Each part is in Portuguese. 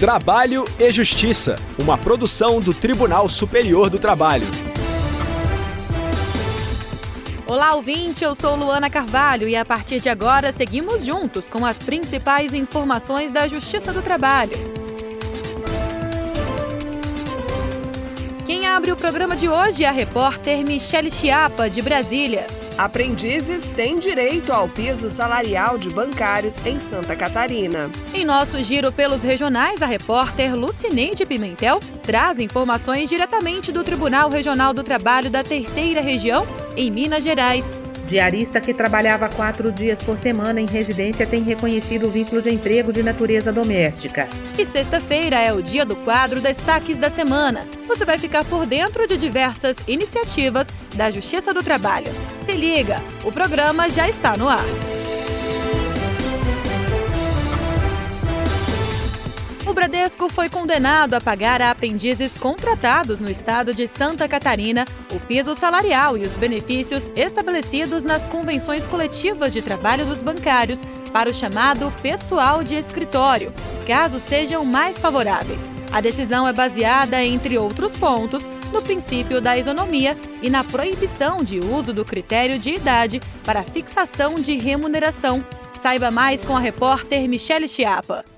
Trabalho e Justiça, uma produção do Tribunal Superior do Trabalho. Olá, ouvinte, eu sou Luana Carvalho e a partir de agora seguimos juntos com as principais informações da Justiça do Trabalho. Quem abre o programa de hoje é a repórter Michele Chiapa, de Brasília. Aprendizes têm direito ao piso salarial de bancários em Santa Catarina. Em nosso giro pelos regionais, a repórter Lucineide Pimentel traz informações diretamente do Tribunal Regional do Trabalho da Terceira Região, em Minas Gerais. Diarista que trabalhava quatro dias por semana em residência tem reconhecido o vínculo de emprego de natureza doméstica. E sexta-feira é o dia do quadro Destaques da Semana. Você vai ficar por dentro de diversas iniciativas da Justiça do Trabalho. Se liga, o programa já está no ar. O Bradesco foi condenado a pagar a aprendizes contratados no estado de Santa Catarina o piso salarial e os benefícios estabelecidos nas convenções coletivas de trabalho dos bancários para o chamado pessoal de escritório, caso sejam mais favoráveis. A decisão é baseada, entre outros pontos, no princípio da isonomia e na proibição de uso do critério de idade para fixação de remuneração. Saiba mais com a repórter Michele Chiapa.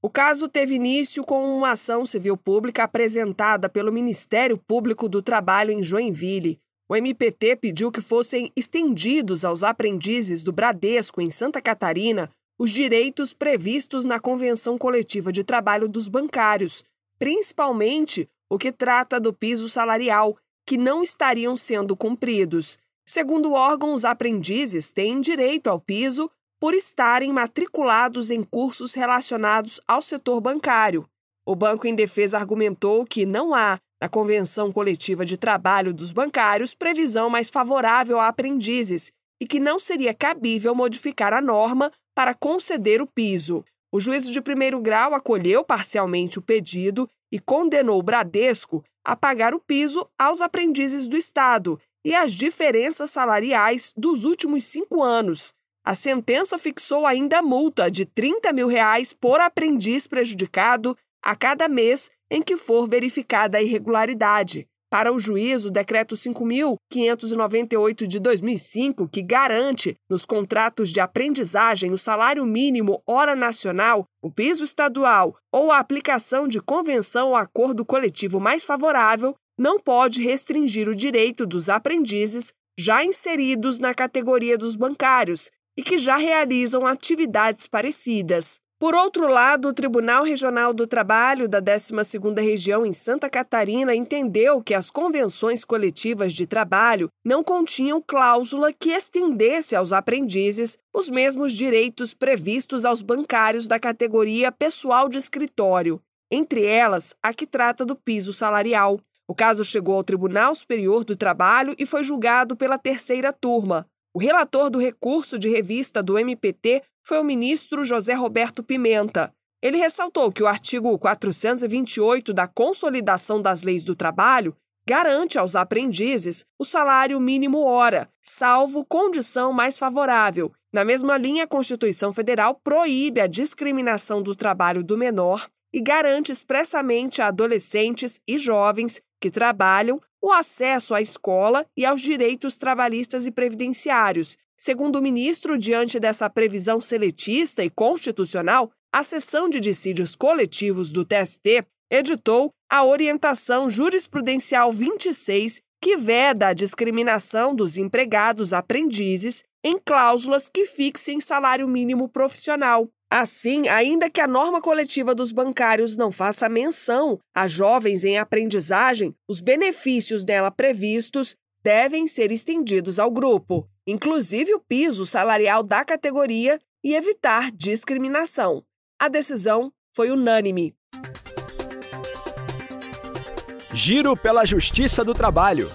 O caso teve início com uma ação civil pública apresentada pelo Ministério Público do Trabalho em Joinville. O MPT pediu que fossem estendidos aos aprendizes do Bradesco em Santa Catarina os direitos previstos na Convenção Coletiva de Trabalho dos Bancários, principalmente o que trata do piso salarial, que não estariam sendo cumpridos. Segundo o órgão, os aprendizes têm direito ao piso por estarem matriculados em cursos relacionados ao setor bancário. O Banco em Defesa argumentou que não há, na Convenção Coletiva de Trabalho dos Bancários, previsão mais favorável a aprendizes e que não seria cabível modificar a norma para conceder o piso. O juízo de primeiro grau acolheu parcialmente o pedido e condenou o Bradesco a pagar o piso aos aprendizes do Estado e as diferenças salariais dos últimos cinco anos. A sentença fixou ainda multa de 30 mil reais por aprendiz prejudicado a cada mês em que for verificada a irregularidade. Para o juiz, o decreto 5.598 de 2005, que garante nos contratos de aprendizagem o salário mínimo hora nacional, o piso estadual ou a aplicação de convenção ou acordo coletivo mais favorável, não pode restringir o direito dos aprendizes já inseridos na categoria dos bancários, e que já realizam atividades parecidas. Por outro lado, o Tribunal Regional do Trabalho da 12ª Região em Santa Catarina entendeu que as convenções coletivas de trabalho não continham cláusula que estendesse aos aprendizes os mesmos direitos previstos aos bancários da categoria pessoal de escritório, entre elas a que trata do piso salarial. O caso chegou ao Tribunal Superior do Trabalho e foi julgado pela terceira turma, o relator do recurso de revista do MPT foi o ministro José Roberto Pimenta. Ele ressaltou que o artigo 428 da Consolidação das Leis do Trabalho garante aos aprendizes o salário mínimo hora, salvo condição mais favorável. Na mesma linha, a Constituição Federal proíbe a discriminação do trabalho do menor e garante expressamente a adolescentes e jovens que trabalham o acesso à escola e aos direitos trabalhistas e previdenciários. Segundo o ministro, diante dessa previsão seletista e constitucional, a seção de dissídios coletivos do TST editou a Orientação Jurisprudencial 26, que veda a discriminação dos empregados aprendizes em cláusulas que fixem salário mínimo profissional. Assim, ainda que a norma coletiva dos bancários não faça menção a jovens em aprendizagem, os benefícios dela previstos devem ser estendidos ao grupo, inclusive o piso salarial da categoria e evitar discriminação. A decisão foi unânime. Giro pela Justiça do Trabalho.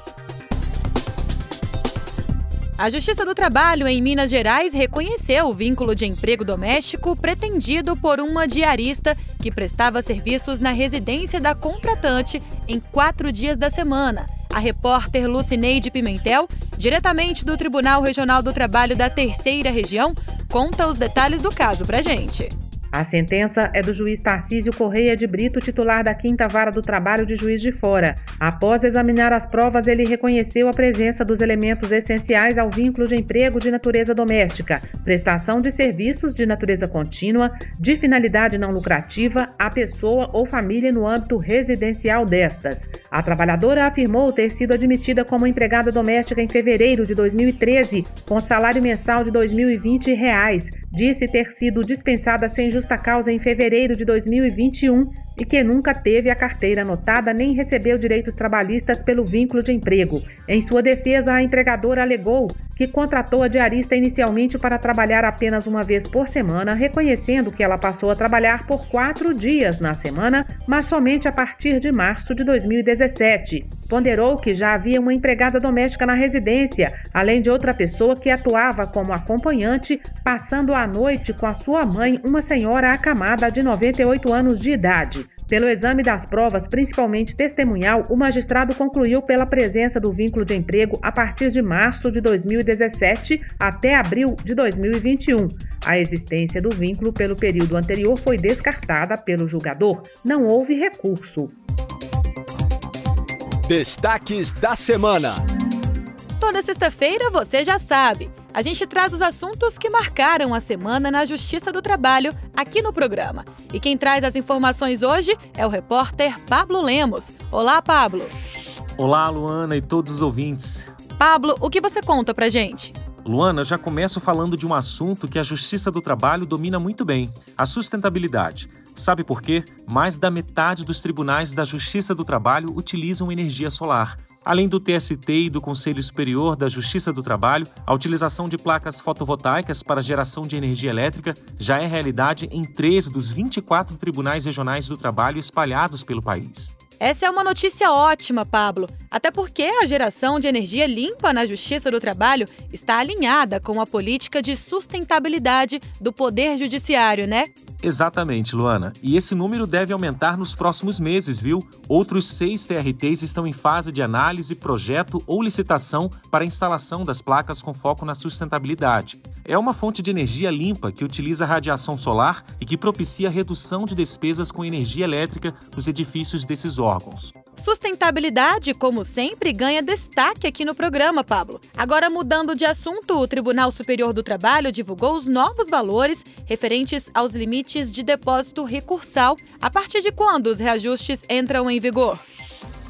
A Justiça do Trabalho em Minas Gerais reconheceu o vínculo de emprego doméstico pretendido por uma diarista que prestava serviços na residência da contratante em quatro dias da semana. A repórter Lucineide Pimentel, diretamente do Tribunal Regional do Trabalho da Terceira Região, conta os detalhes do caso pra gente. A sentença é do juiz Tarcísio Correia de Brito, titular da Quinta Vara do Trabalho de Juiz de Fora. Após examinar as provas, ele reconheceu a presença dos elementos essenciais ao vínculo de emprego de natureza doméstica, prestação de serviços de natureza contínua, de finalidade não lucrativa, à pessoa ou família no âmbito residencial destas. A trabalhadora afirmou ter sido admitida como empregada doméstica em fevereiro de 2013, com salário mensal de 2.020 reais. Disse ter sido dispensada sem justa causa em fevereiro de 2021 e que nunca teve a carteira anotada nem recebeu direitos trabalhistas pelo vínculo de emprego. Em sua defesa, a empregadora alegou que contratou a diarista inicialmente para trabalhar apenas uma vez por semana, reconhecendo que ela passou a trabalhar por quatro dias na semana, mas somente a partir de março de 2017. Ponderou que já havia uma empregada doméstica na residência, além de outra pessoa que atuava como acompanhante, passando a noite com a sua mãe, uma senhora acamada de 98 anos de idade. Pelo exame das provas, principalmente testemunhal, o magistrado concluiu pela presença do vínculo de emprego a partir de março de 2017 até abril de 2021. A existência do vínculo pelo período anterior foi descartada pelo julgador. Não houve recurso. Destaques da semana. Toda sexta-feira você já sabe. A gente traz os assuntos que marcaram a semana na Justiça do Trabalho aqui no programa. E quem traz as informações hoje é o repórter Pablo Lemos. Olá, Pablo. Olá, Luana e todos os ouvintes. Pablo, o que você conta pra gente? Luana, eu já começo falando de um assunto que a Justiça do Trabalho domina muito bem: a sustentabilidade. Sabe por quê? Mais da metade dos tribunais da Justiça do Trabalho utilizam energia solar. Além do TST e do Conselho Superior da Justiça do Trabalho, a utilização de placas fotovoltaicas para geração de energia elétrica já é realidade em três dos 24 tribunais regionais do trabalho espalhados pelo país. Essa é uma notícia ótima, Pablo. Até porque a geração de energia limpa na Justiça do Trabalho está alinhada com a política de sustentabilidade do Poder Judiciário, né? Exatamente, Luana. E esse número deve aumentar nos próximos meses, viu? Outros seis TRTs estão em fase de análise, projeto ou licitação para a instalação das placas com foco na sustentabilidade. É uma fonte de energia limpa que utiliza radiação solar e que propicia redução de despesas com energia elétrica nos edifícios desses órgãos. Sustentabilidade, como sempre, ganha destaque aqui no programa, Pablo. Agora, mudando de assunto, o Tribunal Superior do Trabalho divulgou os novos valores referentes aos limites de depósito recursal. A partir de quando os reajustes entram em vigor?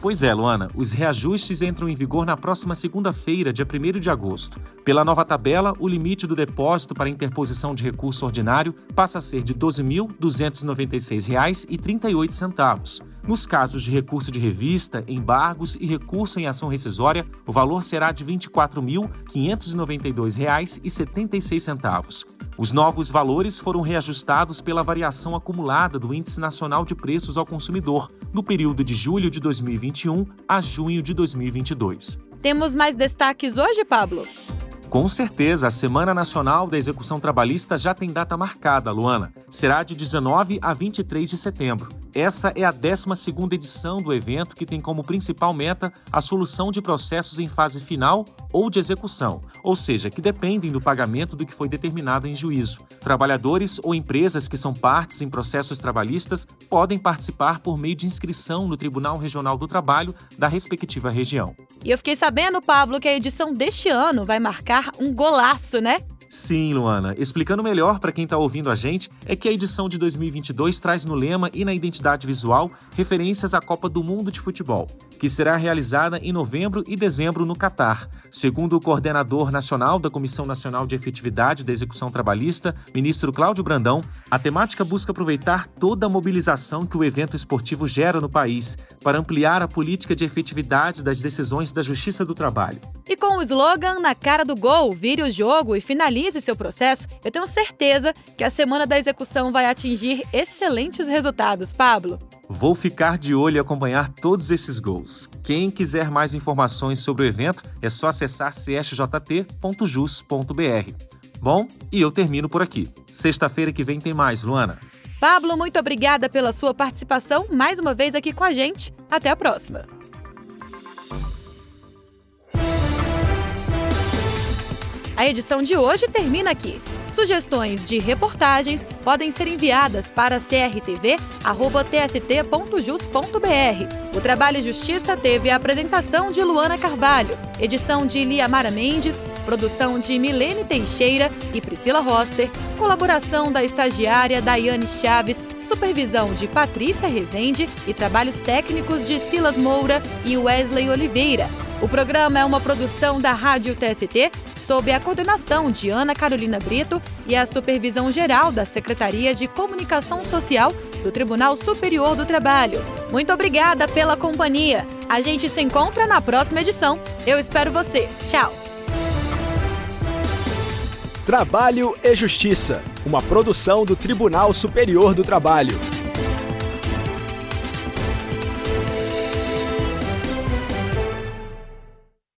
Pois é, Luana, os reajustes entram em vigor na próxima segunda-feira, dia 1 de agosto. Pela nova tabela, o limite do depósito para interposição de recurso ordinário passa a ser de R$ 12.296,38. Nos casos de recurso de revista, embargos e recurso em ação rescisória, o valor será de R$ 24.592,76. Os novos valores foram reajustados pela variação acumulada do Índice Nacional de Preços ao Consumidor, no período de julho de 2021 a junho de 2022. Temos mais destaques hoje, Pablo? Com certeza, a Semana Nacional da Execução Trabalhista já tem data marcada, Luana. Será de 19 a 23 de setembro. Essa é a 12ª edição do evento que tem como principal meta a solução de processos em fase final ou de execução, ou seja, que dependem do pagamento do que foi determinado em juízo. Trabalhadores ou empresas que são partes em processos trabalhistas podem participar por meio de inscrição no Tribunal Regional do Trabalho da respectiva região. E eu fiquei sabendo, Pablo, que a edição deste ano vai marcar um golaço, né? Sim, Luana. Explicando melhor para quem está ouvindo a gente, é que a edição de 2022 traz no lema e na identidade visual referências à Copa do Mundo de Futebol, que será realizada em novembro e dezembro no Catar. Segundo o coordenador nacional da Comissão Nacional de Efetividade da Execução Trabalhista, ministro Cláudio Brandão, a temática busca aproveitar toda a mobilização que o evento esportivo gera no país para ampliar a política de efetividade das decisões da Justiça do Trabalho. E com o slogan Na cara do gol, vire o jogo e finalize seu processo, eu tenho certeza que a semana da execução vai atingir excelentes resultados, Pablo. Vou ficar de olho e acompanhar todos esses gols. Quem quiser mais informações sobre o evento é só acessar csjt.jus.br. Bom, e eu termino por aqui. Sexta-feira que vem tem mais, Luana. Pablo, muito obrigada pela sua participação mais uma vez aqui com a gente. Até a próxima. A edição de hoje termina aqui. Sugestões de reportagens podem ser enviadas para crtv.tst.jus.br. O Trabalho e Justiça teve a apresentação de Luana Carvalho, edição de Liamara Mendes, produção de Milene Teixeira e Priscila Roster, colaboração da estagiária Daiane Chaves, supervisão de Patrícia Rezende e trabalhos técnicos de Silas Moura e Wesley Oliveira. O programa é uma produção da Rádio TST sob a coordenação de Ana Carolina Brito e a supervisão geral da Secretaria de Comunicação Social do Tribunal Superior do Trabalho. Muito obrigada pela companhia. A gente se encontra na próxima edição. Eu espero você. Tchau. Trabalho e Justiça, uma produção do Tribunal Superior do Trabalho.